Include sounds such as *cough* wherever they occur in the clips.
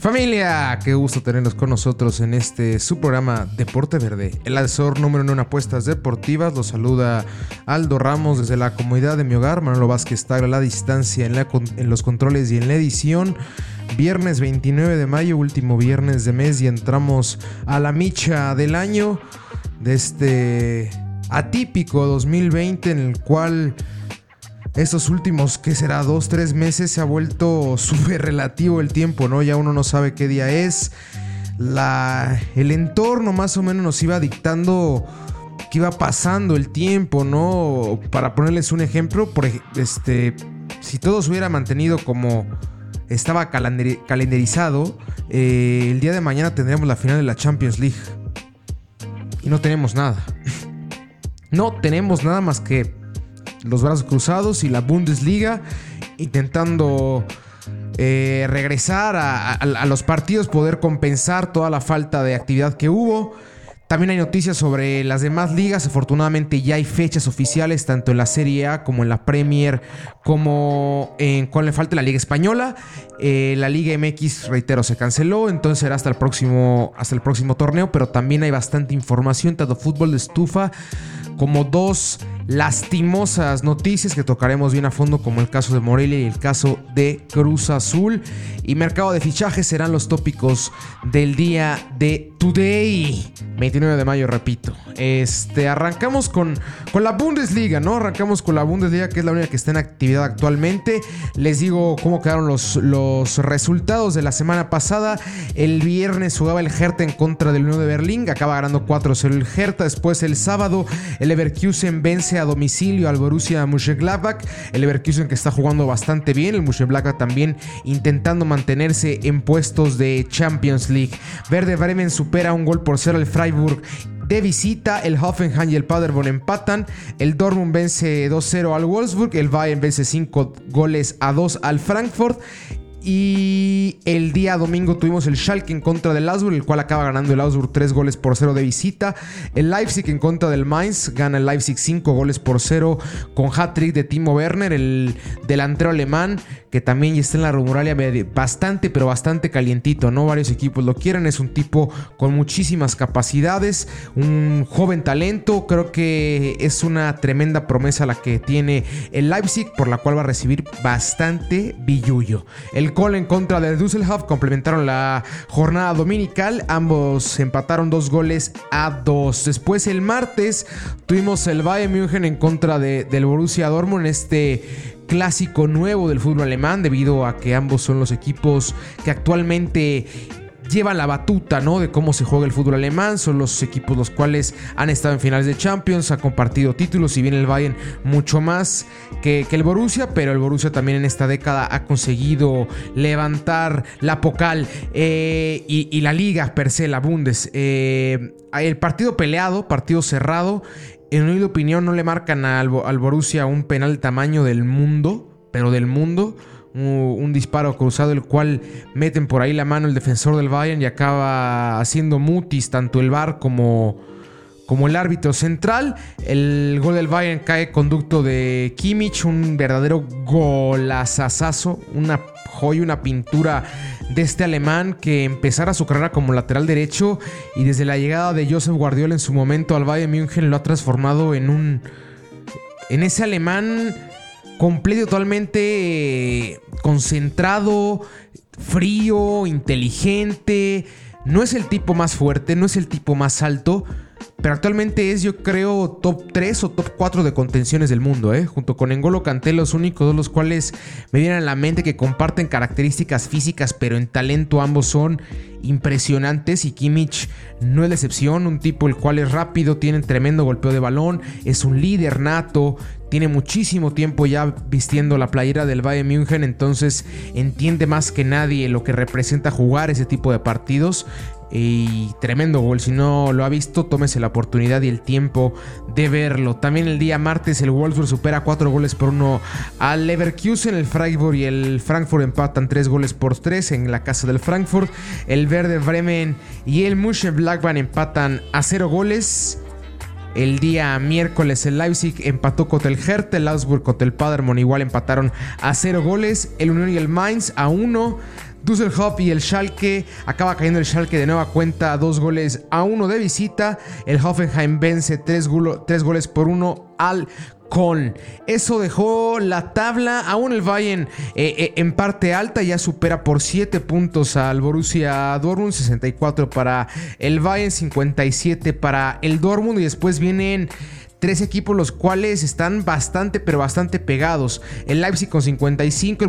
Familia, qué gusto tenerlos con nosotros en este su programa Deporte Verde. El asesor número uno en apuestas deportivas los saluda Aldo Ramos desde la comodidad de mi hogar. Manolo Vázquez está a la distancia en, en los controles y en la edición. Viernes 29 de mayo, último viernes de mes y entramos a la micha del año de este atípico 2020 en el cual estos últimos, que será? Dos, tres meses se ha vuelto *laughs* súper relativo el tiempo, ¿no? Ya uno no sabe qué día es. La, el entorno más o menos nos iba dictando que iba pasando el tiempo, ¿no? Para ponerles un ejemplo, este, si todo se hubiera mantenido como estaba calendarizado, eh, el día de mañana tendríamos la final de la Champions League y no tenemos nada. *laughs* No tenemos nada más que los brazos cruzados y la Bundesliga intentando eh, regresar a, los partidos, poder compensar toda la falta de actividad que hubo. También hay noticias sobre las demás ligas. Afortunadamente ya hay fechas oficiales tanto en la Serie A como en la Premier, como en cuál le falta la Liga Española. Eh, la Liga MX, reitero, se canceló, entonces será hasta el próximo, hasta el próximo torneo. Pero también hay bastante información, tanto fútbol de estufa como dos lastimosas noticias que tocaremos bien a fondo como el caso de Morelia y el caso de Cruz Azul. Y mercado de fichajes serán los tópicos del día de Today. 29 de mayo, repito. Este, arrancamos con, con la Bundesliga, ¿no? Arrancamos con la Bundesliga, que es la única que está en actividad actualmente. Les digo cómo quedaron los, los resultados de la semana pasada. El viernes jugaba el Hertha en contra del Unión de Berlín. Acaba ganando 4-0 el Hertha. Después el sábado el Leverkusen vence a domicilio al Borussia Mönchengladbach. El Leverkusen que está jugando bastante bien. El Mönchengladbach también intentando mantenerse en puestos de Champions League. Verde Bremen supera un gol por cero al Freiburg de visita. El Hoffenheim y el Paderborn empatan. El Dortmund vence 2-0 al Wolfsburg. El Bayern vence 5 goles a 2 al Frankfurt. Y el día domingo tuvimos el Schalke en contra del Augsburg, el cual acaba ganando el Augsburg 3 goles por 0 de visita. El Leipzig en contra del Mainz, gana el Leipzig 5 goles por 0 con hat-trick de Timo Werner, el delantero alemán, que también está en la rumuralia bastante, pero bastante calientito, ¿no? Varios equipos lo quieren, es un tipo con muchísimas capacidades, un joven talento, creo que es una tremenda promesa la que tiene el Leipzig, por la cual va a recibir bastante billullo. El Cole en contra del Düsseldorf complementaron la jornada dominical. Ambos empataron dos goles a dos. Después el martes tuvimos el Bayern München en contra del Borussia Dortmund este clásico nuevo del fútbol alemán debido a que ambos son los equipos que actualmente llevan la batuta, ¿no? De cómo se juega el fútbol alemán. Son los equipos los cuales han estado en finales de Champions, ha compartido títulos, si bien el Bayern mucho más que, el Borussia, pero el Borussia también en esta década ha conseguido levantar la Pocal eh, y, la liga per se, la Bundes. Eh, el partido peleado, partido cerrado. En mi opinión no le marcan al, al Borussia un penal tamaño del mundo, pero del mundo un disparo cruzado, el cual meten por ahí la mano el defensor del Bayern y acaba haciendo mutis tanto el VAR como, como el árbitro central. El gol del Bayern cae conducto de Kimmich, un verdadero golazazazo, una joya, una pintura de este alemán que empezara su carrera como lateral derecho y desde la llegada de Joseph Guardiola en su momento al Bayern München lo ha transformado en un en ese alemán completo, totalmente eh, concentrado, frío, inteligente. No es el tipo más fuerte, no es el tipo más alto, pero actualmente es, yo creo, top 3 o top 4 de contenciones del mundo, ¿eh? junto con Engolo Kanté, los únicos dos los cuales me vienen a la mente que comparten características físicas, pero en talento ambos son impresionantes y Kimmich no es la excepción, un tipo el cual es rápido, tiene tremendo golpeo de balón, es un líder nato, tiene muchísimo tiempo ya vistiendo la playera del Bayern München, entonces entiende más que nadie lo que representa jugar ese tipo de partidos Y tremendo gol. Si no lo ha visto, tómese la oportunidad y el tiempo de verlo. También el día martes el Wolfsburg supera 4 goles por 1 al Leverkusen. El Freiburg y el Frankfurt empatan 3 goles por 3 en la casa del Frankfurt. El Verde Bremen y el Mönchengladbach empatan a 0 goles. El día miércoles el Leipzig empató contra el Hertha, el Augsburg contra el Paderborn igual empataron a 0 goles. El Unión y el Mainz a 1. Düsseldorf y el Schalke. Acaba cayendo el Schalke de nueva cuenta, dos goles a uno de visita. El Hoffenheim vence tres, goles por uno al con. Eso dejó la tabla. Aún el Bayern eh, eh, en parte alta ya supera por 7 puntos al Borussia Dortmund. 64 para el Bayern, 57 para el Dortmund. Y después vienen Tres equipos los cuales están bastante, pero bastante pegados. El Leipzig con 55,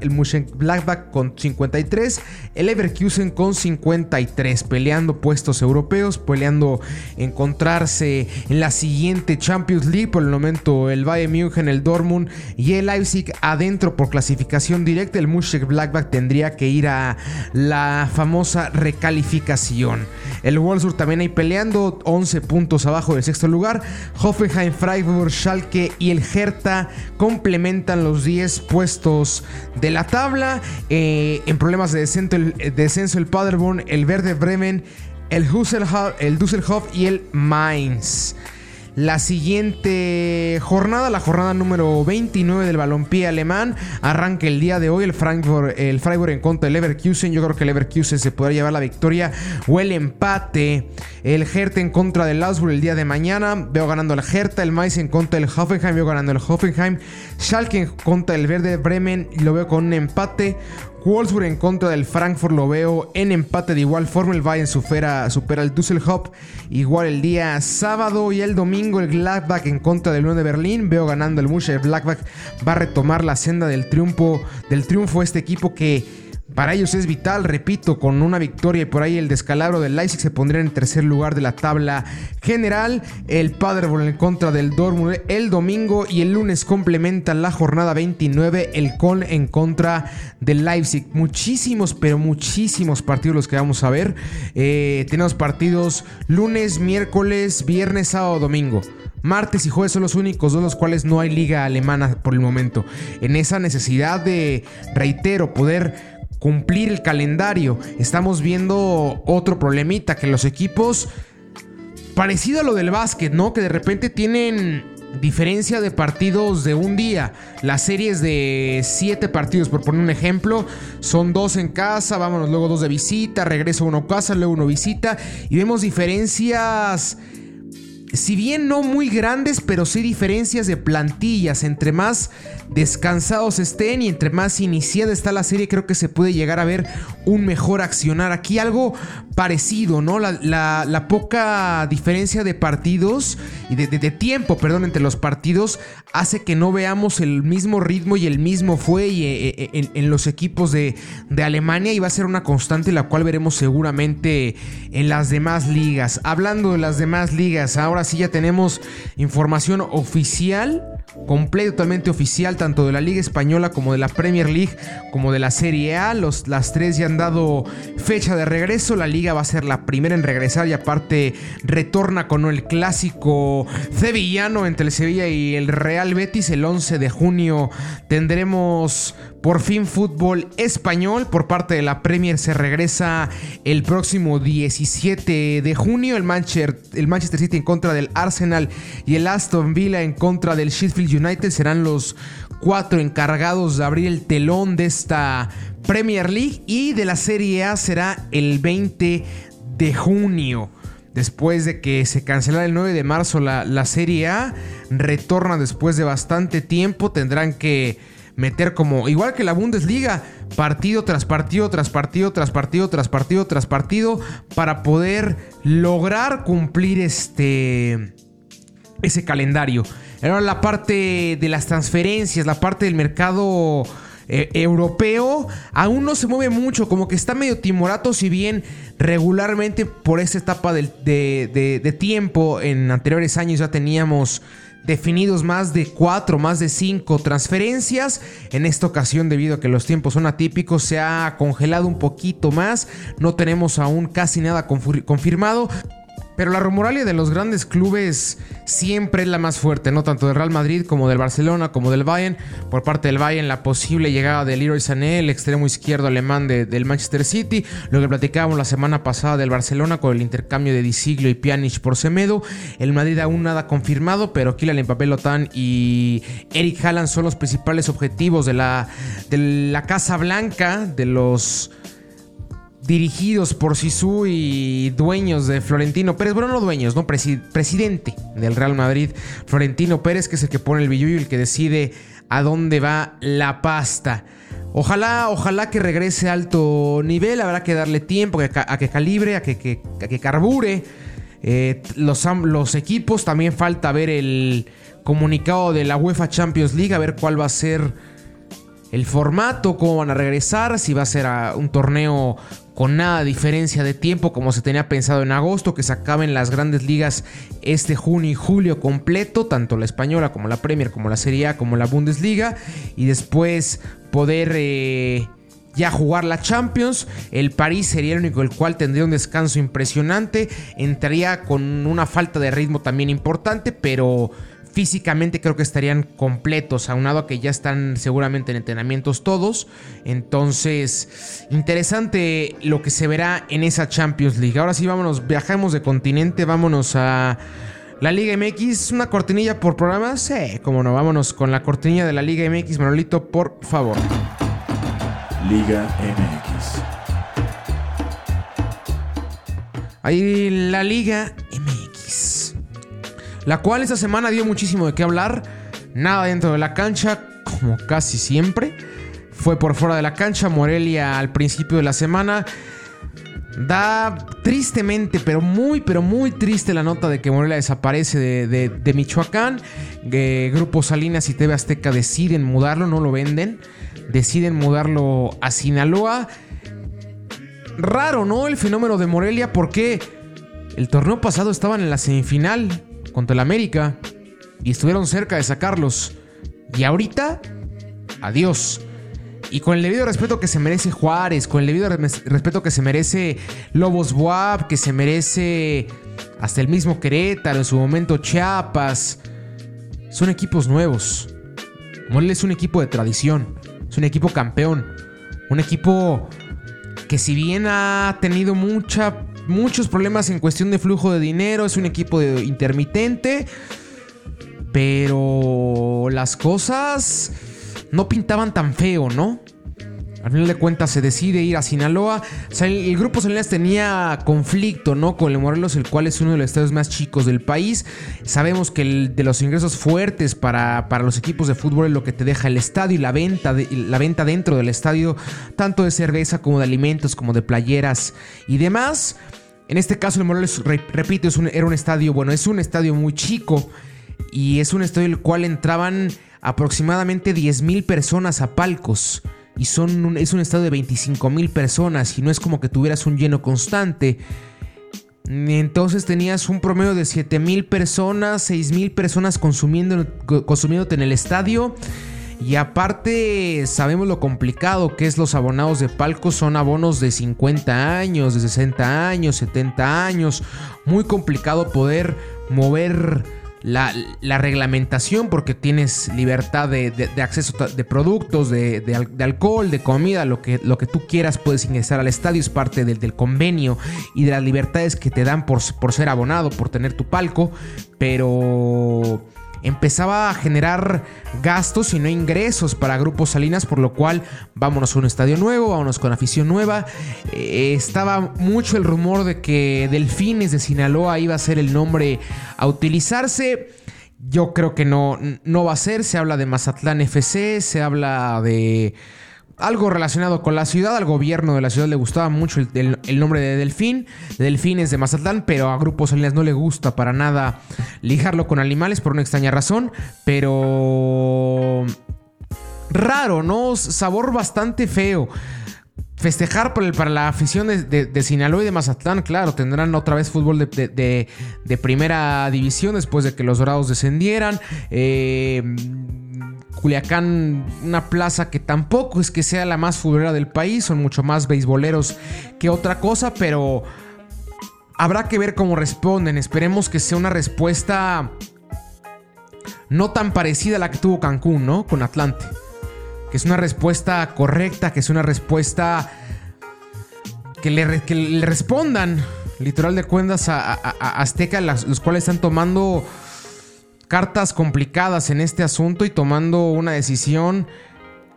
el Mönchengladbach con 53, el Leverkusen con 53, peleando puestos europeos, peleando encontrarse en la siguiente Champions League. Por el momento el Bayern München, el Dortmund y el Leipzig adentro por clasificación directa. El Mönchengladbach tendría que ir a la famosa recalificación. El Wolfsburg también ahí peleando, 11 puntos abajo del sexto lugar. Hoffenheim, Freiburg, Schalke y el Hertha complementan los 10 puestos de la tabla. Eh, en problemas de descenso, el, descenso, el Paderborn, el Verde Bremen, el, el Düsseldorf y el Mainz. La siguiente jornada, la jornada número 29 del balompié alemán, arranca el día de hoy el Frankfurt, el Freiburg en contra del Leverkusen. Yo creo que el Leverkusen se podrá llevar la victoria o el empate. El Hertha en contra del Augsburg el día de mañana. Veo ganando el Hertha, el Mainz en contra del Hoffenheim, veo ganando el Hoffenheim. Schalke contra del Verde Bremen, lo veo con un empate. Wolfsburg en contra del Frankfurt lo veo en empate de igual forma. El Bayern supera, supera el Düsseldorf. Igual el día sábado y el domingo el Gladbach en contra del Unión de Berlín. Veo ganando el Musha. El Gladbach va a retomar la senda del triunfo, del triunfo este equipo que para ellos es vital, repito, con una victoria y por ahí el descalabro del Leipzig se pondría en tercer lugar de la tabla general. El Paderborn en contra del Dortmund el domingo y el lunes complementan la jornada 29 el Köln en contra del Leipzig. Muchísimos, pero muchísimos partidos los que vamos a ver. Eh, tenemos partidos lunes, miércoles, viernes, sábado, domingo. Martes y jueves son los únicos dos los cuales no hay liga alemana por el momento. En esa necesidad de, reitero, poder cumplir el calendario. Estamos viendo otro problemita, que los equipos, parecido a lo del básquet, ¿no? Que de repente tienen diferencia de partidos de un día. Las series de siete partidos, por poner un ejemplo, son dos en casa, vámonos luego dos de visita, regreso uno a casa, luego uno visita, y vemos diferencias si bien no muy grandes, pero sí diferencias de plantillas. Entre más descansados estén y entre más iniciada está la serie, creo que se puede llegar a ver un mejor accionar. Aquí algo parecido, ¿no? La, poca diferencia de partidos y de, tiempo, perdón, entre los partidos hace que no veamos el mismo ritmo y el mismo fue eh, eh, en, los equipos de, de Alemania y va a ser una constante la cual veremos seguramente en las demás ligas. Hablando de las demás ligas, ahora sí ya tenemos información oficial, completa, totalmente oficial, tanto de la Liga Española como de la Premier League, como de la Serie A. Los, las tres ya han dado fecha de regreso. La liga va a ser la primera en regresar y aparte retorna con el clásico sevillano entre el Sevilla y el Real Betis. El 11 de junio tendremos por fin fútbol español por parte de la Premier se regresa el próximo 17 de junio. El Manchester, el Manchester City en contra del Arsenal y el Aston Villa en contra del Sheffield United serán los cuatro encargados de abrir el telón de esta Premier League y de la Serie A será el 20 de junio. Después de que se cancelara el 9 de marzo la, la Serie A, retorna después de bastante tiempo. Tendrán que meter como, igual que la Bundesliga, partido tras partido, tras partido, tras partido, tras partido, tras partido, para poder lograr cumplir este, ese calendario. Ahora la parte de las transferencias, la parte del mercado eh, europeo, aún no se mueve mucho, como que está medio timorato, si bien regularmente por esta etapa de, de tiempo en anteriores años ya teníamos definidos más de cuatro, más de cinco transferencias. En esta ocasión, debido a que los tiempos son atípicos, se ha congelado un poquito más. No tenemos aún casi nada confirmado. Pero la rumoralia de los grandes clubes siempre es la más fuerte, no tanto del Real Madrid como del Barcelona, como del Bayern. Por parte del Bayern, la posible llegada de Leroy Sané, el extremo izquierdo alemán del Manchester City. Lo que platicábamos la semana pasada del Barcelona con el intercambio de Disiglio y Pjanic por Semedo. El Madrid aún nada confirmado, pero Kylian Mbappé, Lotán y Eric Haaland son los principales objetivos de la, de la Casa Blanca, de los dirigidos por Sisu y dueños de Florentino Pérez, bueno, no dueños, no presidente del Real Madrid, Florentino Pérez, que es el que pone el billullo y el que decide a dónde va la pasta. Ojalá, ojalá que regrese a alto nivel, habrá que darle tiempo a que calibre, a que, que carbure. Eh, los, los equipos, también falta ver el comunicado de la UEFA Champions League, a ver cuál va a ser el formato, cómo van a regresar, si va a ser un torneo con nada diferencia de tiempo como se tenía pensado en agosto, que se acaben las grandes ligas este junio y julio completo, tanto la española como la Premier, como la Serie A, como la Bundesliga, y después poder... Eh, ya jugar la Champions. El París sería el único el cual tendría un descanso impresionante. Entraría con una falta de ritmo también importante, pero Físicamente creo que estarían completos, aunado a que ya están seguramente en entrenamientos todos. Entonces, interesante lo que se verá en esa Champions League. Ahora sí, vámonos, viajamos de continente, vámonos a la Liga MX. ¿Una cortinilla por programa? Sí, como no, vámonos con la cortinilla de la Liga MX. Manolito, por favor. Liga MX. Ahí la Liga la cual esta semana dio muchísimo de qué hablar. Nada dentro de la cancha, como casi siempre. Fue por fuera de la cancha, Morelia al principio de la semana. Da tristemente, pero muy, pero muy triste la nota de que Morelia desaparece de, Michoacán. Grupo Salinas y TV Azteca deciden mudarlo, no lo venden. Deciden mudarlo a Sinaloa. Raro, ¿no? El fenómeno de Morelia, porque el torneo pasado estaban en la semifinal contra el América y estuvieron cerca de sacarlos. Y ahorita, adiós. Y con el debido respeto que se merece Juárez, con el debido respeto que se merece Lobos Buap, que se merece hasta el mismo Querétaro, en su momento Chiapas, son equipos nuevos. Morelia es un equipo de tradición, es un equipo campeón, un equipo que si bien ha tenido mucha muchos problemas en cuestión de flujo de dinero, es un equipo intermitente, pero las cosas no pintaban tan feo, ¿no? Al final de cuentas se decide ir a Sinaloa. O sea, el, grupo Salinas tenía conflicto, ¿no? Con el Morelos, el cual es uno de los estados más chicos del país. Sabemos que el, de los ingresos fuertes para, para, los equipos de fútbol es lo que te deja el estadio y la venta, de, la venta dentro del estadio, tanto de cerveza como de alimentos, como de playeras y demás. En este caso, el Morelos, repito, era un estadio, bueno, es un estadio muy chico y es un estadio el cual entraban aproximadamente 10.000 personas a palcos. Y es un estadio de 25 mil personas y no es como que tuvieras un lleno constante. Entonces tenías un promedio de 7 mil personas, 6 mil personas consumiendo, consumiéndote en el estadio. Y aparte, sabemos lo complicado que es los abonados de palco. Son abonos de 50 años, de 60 años, 70 años. Muy complicado poder mover la, reglamentación porque tienes libertad de, acceso de productos, de, alcohol, de comida, lo que, lo que tú quieras puedes ingresar al estadio, es parte del, del convenio y de las libertades que te dan por, por ser abonado, por tener tu palco, pero empezaba a generar gastos y no ingresos para Grupo Salinas, por lo cual vámonos a un estadio nuevo, vámonos con afición nueva. Eh, estaba mucho el rumor de que Delfines de Sinaloa iba a ser el nombre a utilizarse. Yo creo que no, no va a ser. Se habla de Mazatlán FC, se habla de algo relacionado con la ciudad. Al gobierno de la ciudad le gustaba mucho el, nombre de Delfín. Delfín es de Mazatlán, pero a Grupo Salinas no le gusta para nada lijarlo con animales por una extraña razón. Pero... Raro, ¿no? Sabor bastante feo. festejar para, la afición de, Sinaloa y de Mazatlán, claro, tendrán otra vez fútbol de, primera división después de que los Dorados descendieran. Eh, Culiacán, una plaza que tampoco es que sea la más futbolera del país, son mucho más beisboleros que otra cosa, pero habrá que ver cómo responden. Esperemos que sea una respuesta no tan parecida a la que tuvo Cancún, ¿no? Con Atlante. Que es una respuesta correcta, que es una respuesta que le, respondan, literal de cuentas, a, Azteca, los cuales están tomando cartas complicadas en este asunto y tomando una decisión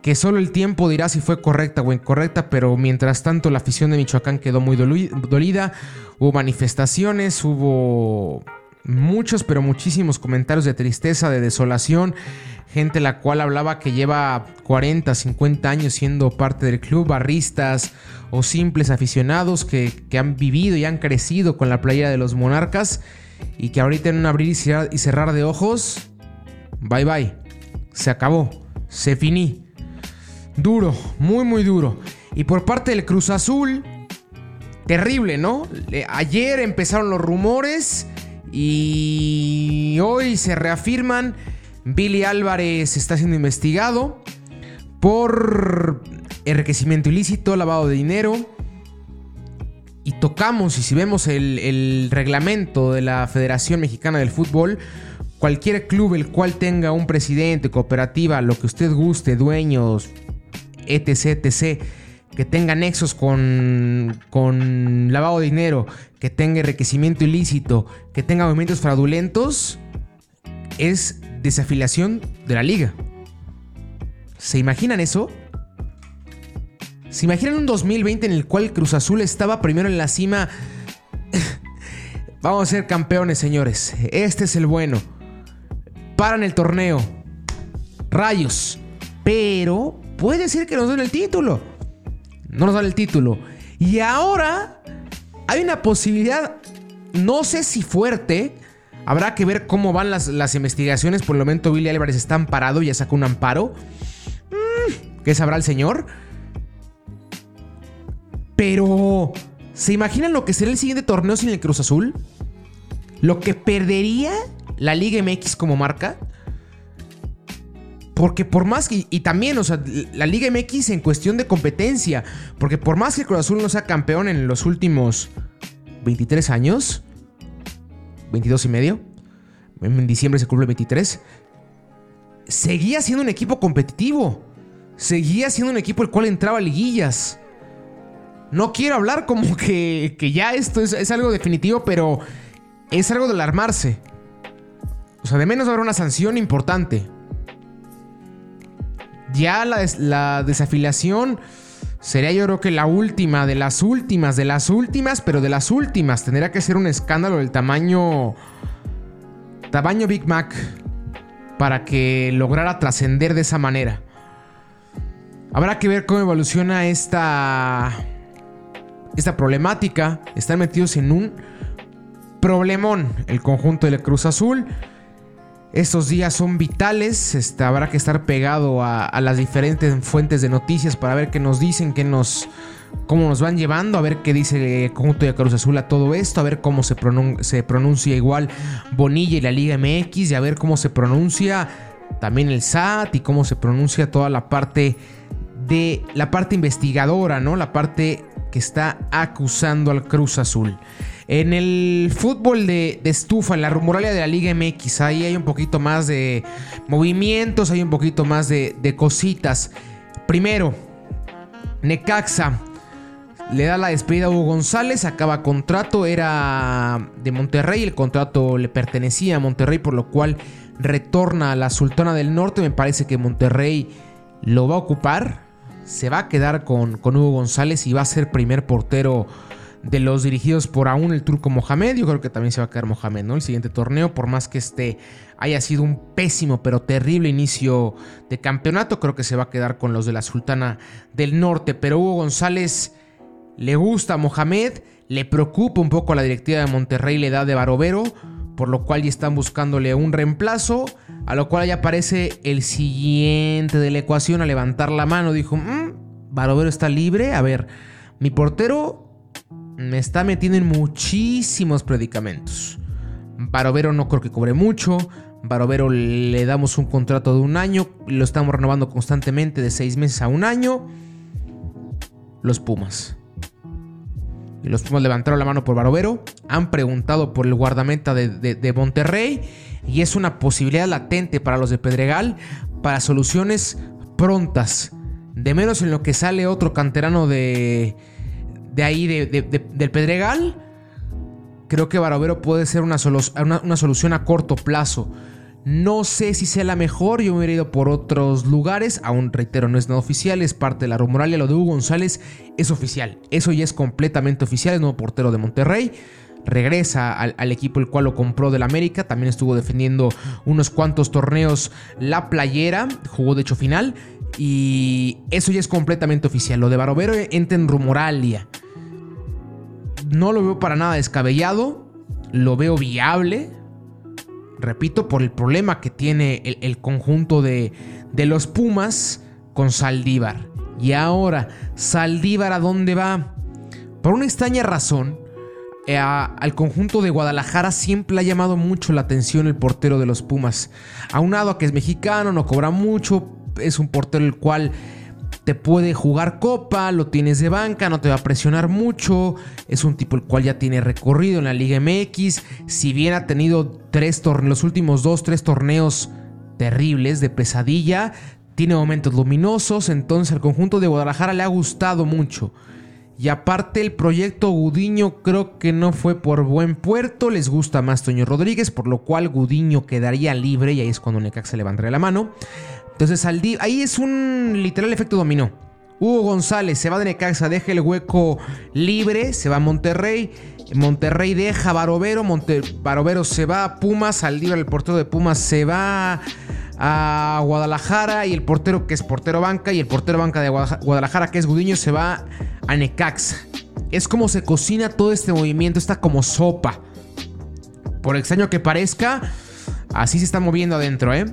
que solo el tiempo dirá si fue correcta o incorrecta, pero mientras tanto la afición de Michoacán quedó muy dolida, hubo manifestaciones, hubo muchos, pero muchísimos comentarios de tristeza, de desolación, gente la cual hablaba que lleva 40, 50 años siendo parte del club, barristas o simples aficionados que, que han vivido y han crecido con la playera de los monarcas y que ahorita en un abrir y cerrar, de ojos, bye bye, se acabó, se finí. Duro, muy muy duro. Y por parte del Cruz Azul, terrible, ¿no? Ayer empezaron los rumores y hoy se reafirman. Billy Álvarez está siendo investigado por enriquecimiento ilícito, lavado de dinero y tocamos, y si vemos el, reglamento de la Federación Mexicana del Fútbol, cualquier club el cual tenga un presidente, cooperativa, lo que usted guste, dueños, etc., etc., que tenga nexos con, con lavado de dinero, que tenga enriquecimiento ilícito, que tenga movimientos fraudulentos, es desafiliación de la liga. ¿Se imaginan eso? ¿Se imaginan un 2020 en el cual Cruz Azul estaba primero en la cima? Vamos a ser campeones, señores. Este es el bueno. Paran el torneo. Rayos. Pero puede ser que nos den el título. No nos dan el título. Y ahora hay una posibilidad, no sé si fuerte. Habrá que ver cómo van las, investigaciones. Por el momento Billy Álvarez está amparado, ya sacó un amparo. Mm, ¿Qué sabrá el señor? Pero, ¿se imaginan lo que será el siguiente torneo sin el Cruz Azul? Lo que perdería la Liga MX como marca. Porque por más que. Y también, o sea, la Liga MX en cuestión de competencia. Porque por más que el Cruz Azul no sea campeón en los últimos 23 años. 22 y medio. En diciembre se cumple 23. Seguía siendo un equipo competitivo. Seguía siendo un equipo el cual entraba a liguillas. No quiero hablar como *laughs* que, ya esto es, algo definitivo, pero es algo de alarmarse. O sea, de menos habrá una sanción importante. Ya la, la desafiliación sería yo creo que la última, de las últimas, de las últimas, pero de las últimas. Tendría que ser un escándalo del tamaño... Tamaño Big Mac. Para que lograra trascender de esa manera. Habrá que ver cómo evoluciona esta esta problemática, están metidos en un problemón el conjunto del Cruz Azul. Estos días son vitales, este, habrá que estar pegado a, las diferentes fuentes de noticias para ver qué nos dicen, qué nos, cómo nos van llevando, a ver qué dice el conjunto de Cruz Azul a todo esto, a ver cómo se, se pronuncia igual Bonilla y la Liga MX, y a ver cómo se pronuncia también el SAT y cómo se pronuncia toda la parte de la parte investigadora, ¿no? La parte que está acusando al Cruz Azul. En el fútbol de, estufa, en la rumoralia de la Liga MX, ahí hay un poquito más de movimientos, hay un poquito más de, de cositas. Primero, Necaxa le da la despedida a Hugo González, acaba contrato, era de Monterrey, el contrato le pertenecía a Monterrey, por lo cual retorna a la Sultana del Norte. Me parece que Monterrey lo va a ocupar se va a quedar con, con Hugo González y va a ser primer portero de los dirigidos por aún el turco Mohamed. Yo creo que también se va a quedar Mohamed, ¿no? El siguiente torneo, por más que este haya sido un pésimo pero terrible inicio de campeonato, creo que se va a quedar con los de la Sultana del Norte. Pero Hugo González le gusta a Mohamed, le preocupa un poco a la directiva de Monterrey la edad de Barovero, por lo cual ya están buscándole un reemplazo. A lo cual ya aparece el siguiente de la ecuación a levantar la mano. Dijo, mm, Barovero está libre. A ver, mi portero me está metiendo en muchísimos predicamentos. Barovero no creo que cobre mucho. Barovero le damos un contrato de un año. Lo estamos renovando constantemente de seis meses a un año. Los Pumas. Los Pumas levantaron la mano por Barovero. Han preguntado por el guardameta de, de Monterrey. Y es una posibilidad latente para los de Pedregal. Para soluciones prontas. De menos en lo que sale otro canterano de, de ahí, del Pedregal. Creo que Barovero puede ser una, una, solución a corto plazo. No sé si sea la mejor, yo me hubiera ido por otros lugares. Aún reitero, no es nada oficial, es parte de la rumoralia. Lo de Hugo González es oficial. Eso ya es completamente oficial, es nuevo portero de Monterrey regresa al, equipo el cual lo compró del América. También estuvo defendiendo unos cuantos torneos la playera. Jugó de hecho final. Y eso ya es completamente oficial. Lo de Barovero entra en rumoralia. No lo veo para nada descabellado. Lo veo viable. Repito, por el problema que tiene el, conjunto de, de los Pumas con Saldívar. Y ahora, Saldívar a dónde va? Por una extraña razón, eh, al conjunto de Guadalajara siempre ha llamado mucho la atención el portero de los Pumas. Aunado a que es mexicano, no cobra mucho, es un portero el cual te puede jugar copa, lo tienes de banca, no te va a presionar mucho, es un tipo el cual ya tiene recorrido en la Liga MX, si bien ha tenido tres los últimos dos, tres torneos terribles de pesadilla, tiene momentos luminosos, entonces al conjunto de Guadalajara le ha gustado mucho. Y aparte el proyecto Gudiño creo que no fue por buen puerto, les gusta más Toño Rodríguez, por lo cual Gudiño quedaría libre y ahí es cuando Necaxa levantaría la mano. Entonces ahí es un literal efecto dominó. Hugo González se va de Necaxa, deja el hueco libre, se va a Monterrey. Monterrey deja Barovero, Barovero se va a Pumas, Saldívar el portero de Pumas se va a Guadalajara y el portero que es portero banca y el portero banca de Guadalajara que es Gudiño se va a Necaxa. Es como se cocina todo este movimiento, está como sopa. Por extraño que parezca, así se está moviendo adentro, ¿eh?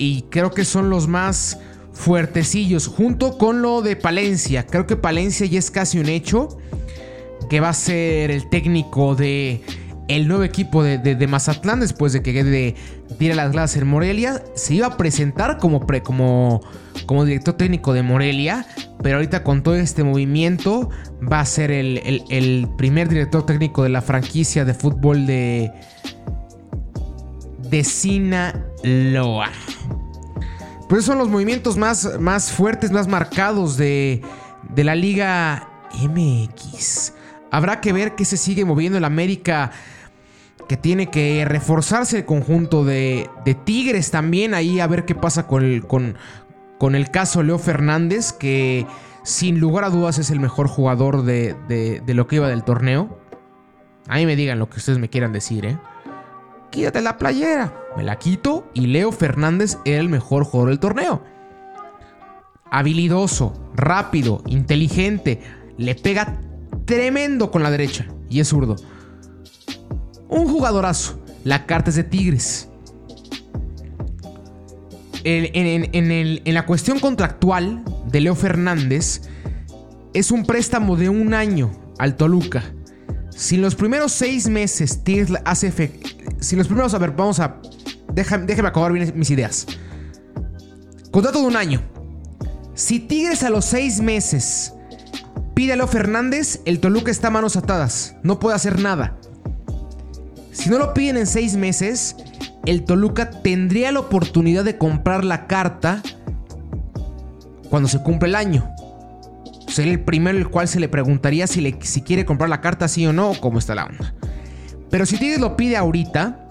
Y creo que son los más fuertecillos, junto con lo de Palencia. Creo que Palencia ya es casi un hecho, que va a ser el técnico de el nuevo equipo de, Mazatlán, después de que de tira las glass en Morelia, se iba a presentar como, como, como director técnico de Morelia, pero ahorita con todo este movimiento va a ser el, primer director técnico de la franquicia de fútbol de, de Sinaloa. Pues son los movimientos más, más fuertes, más marcados de, de la Liga MX. Habrá que ver qué se sigue moviendo en América que tiene que reforzarse el conjunto de, Tigres también. Ahí a ver qué pasa con el, con, con el caso Leo Fernández, que sin lugar a dudas es el mejor jugador de, de, lo que iba del torneo. Ahí me digan lo que ustedes me quieran decir, ¿eh? Quítate la playera. Me la quito y Leo Fernández era el mejor jugador del torneo. Habilidoso, rápido, inteligente. Le pega tremendo con la derecha y es zurdo. Un jugadorazo. La carta es de Tigres. En, la cuestión contractual de Leo Fernández, es un préstamo de un año al Toluca. Si en los primeros seis meses Tigres hace efecto. Si los primeros. A ver, vamos a. Déjame, déjame acabar bien mis ideas. Contrato de un año. Si Tigres a los seis meses pide a Leo Fernández, el Toluca está a manos atadas. No puede hacer nada. Si no lo piden en seis meses, el Toluca tendría la oportunidad de comprar la carta cuando se cumple el año. Sería el primero el cual se le preguntaría si, le, si quiere comprar la carta sí o no, o cómo está la onda. Pero si Tigres lo pide ahorita,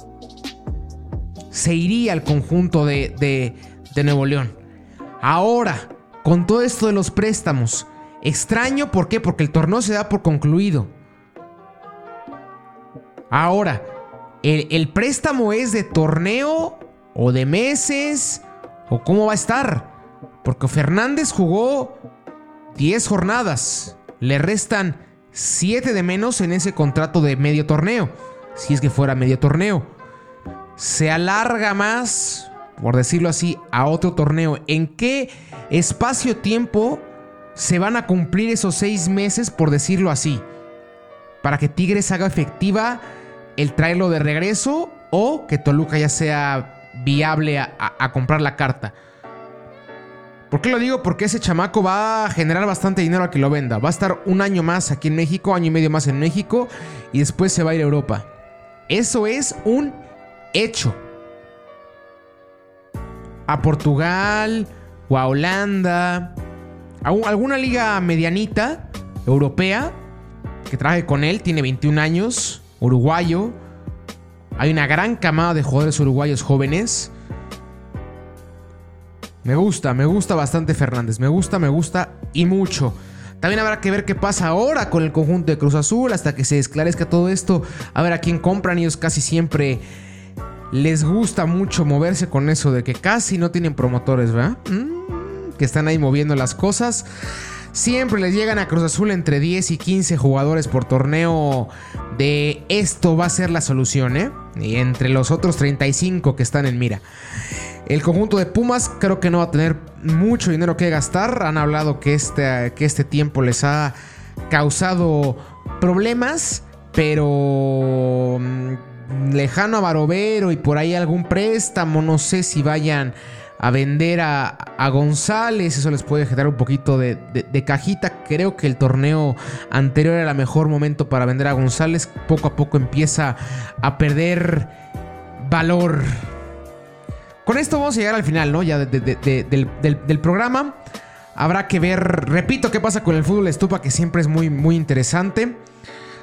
se iría al conjunto de, de, de Nuevo León. Ahora, con todo esto de los préstamos, extraño, ¿por qué? Porque el torneo se da por concluido. Ahora, ¿El, préstamo es de torneo o de meses? ¿O cómo va a estar? Porque Fernández jugó 10 jornadas. Le restan 7 de menos en ese contrato de medio torneo. Si es que fuera medio torneo. Se alarga más, por decirlo así, a otro torneo. ¿En qué espacio-tiempo se van a cumplir esos seis meses, por decirlo así, para que Tigres haga efectiva el traerlo de regreso o que Toluca ya sea viable a, comprar la carta. ¿Por qué lo digo? Porque ese chamaco va a generar bastante dinero a que lo venda. Va a estar un año más aquí en México, año y medio más en México y después se va a ir a Europa. Eso es un hecho. A Portugal o a Holanda, a alguna liga medianita europea que traje con él, tiene 21 años, uruguayo. Hay una gran camada de jugadores uruguayos jóvenes. Me gusta, me gusta bastante Fernández, me gusta, me gusta y mucho. También habrá que ver qué pasa ahora con el conjunto de Cruz Azul hasta que se esclarezca todo esto. A ver a quién compran. Ellos casi siempre les gusta mucho moverse con eso de que casi no tienen promotores, ¿verdad? Mm, que están ahí moviendo las cosas. Siempre les llegan a Cruz Azul entre 10 y 15 jugadores por torneo de esto va a ser la solución, ¿eh? Y entre los otros 35 que están en mira. El conjunto de Pumas creo que no va a tener mucho dinero que gastar. Han hablado que este, que este tiempo les ha causado problemas, pero mm, lejano a Barovero y por ahí algún préstamo. No sé si vayan a vender a, González. Eso les puede generar un poquito de, de, cajita. Creo que el torneo anterior era el mejor momento para vender a González. Poco a poco empieza a perder valor. Con esto vamos a llegar al final, ¿no? Ya del, programa. Habrá que ver, repito, qué pasa con el fútbol estupa, que siempre es muy, muy interesante.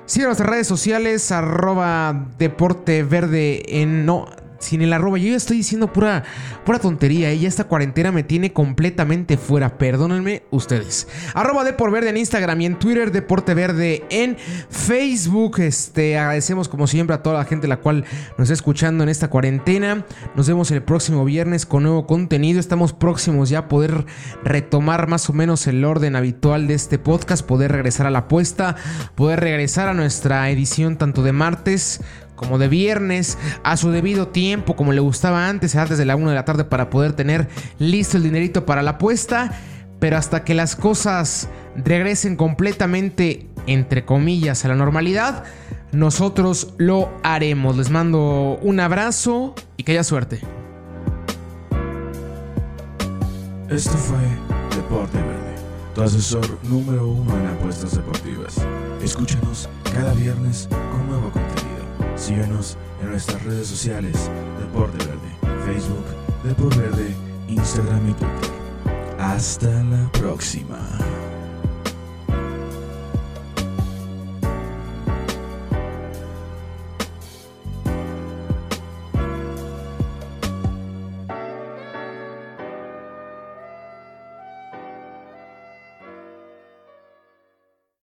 Sigan nuestras redes sociales, arroba deporte verde en... No, sin el arroba. Yo ya estoy diciendo pura, pura tontería. Y esta cuarentena me tiene completamente fuera. Perdónenme ustedes. Arroba de por verde en Instagram y en Twitter, Deporte Verde en Facebook. Este, agradecemos como siempre a toda la gente la cual nos está escuchando en esta cuarentena. Nos vemos el próximo viernes con nuevo contenido. Estamos próximos ya a poder retomar más o menos el orden habitual de este podcast. Poder regresar a la apuesta. Poder regresar a nuestra edición tanto de martes como de viernes, a su debido tiempo, como le gustaba antes, antes de la 1 de la tarde para poder tener listo el dinerito para la apuesta. Pero hasta que las cosas regresen completamente, entre comillas, a la normalidad, nosotros lo haremos. Les mando un abrazo y que haya suerte. Esto fue Deporte Verde, tu asesor número uno en apuestas deportivas. Escúchanos cada viernes con nuevo contenido. Síguenos en nuestras redes sociales, Deporte Verde, Facebook, Deporte Verde, Instagram y Twitter. Hasta la próxima.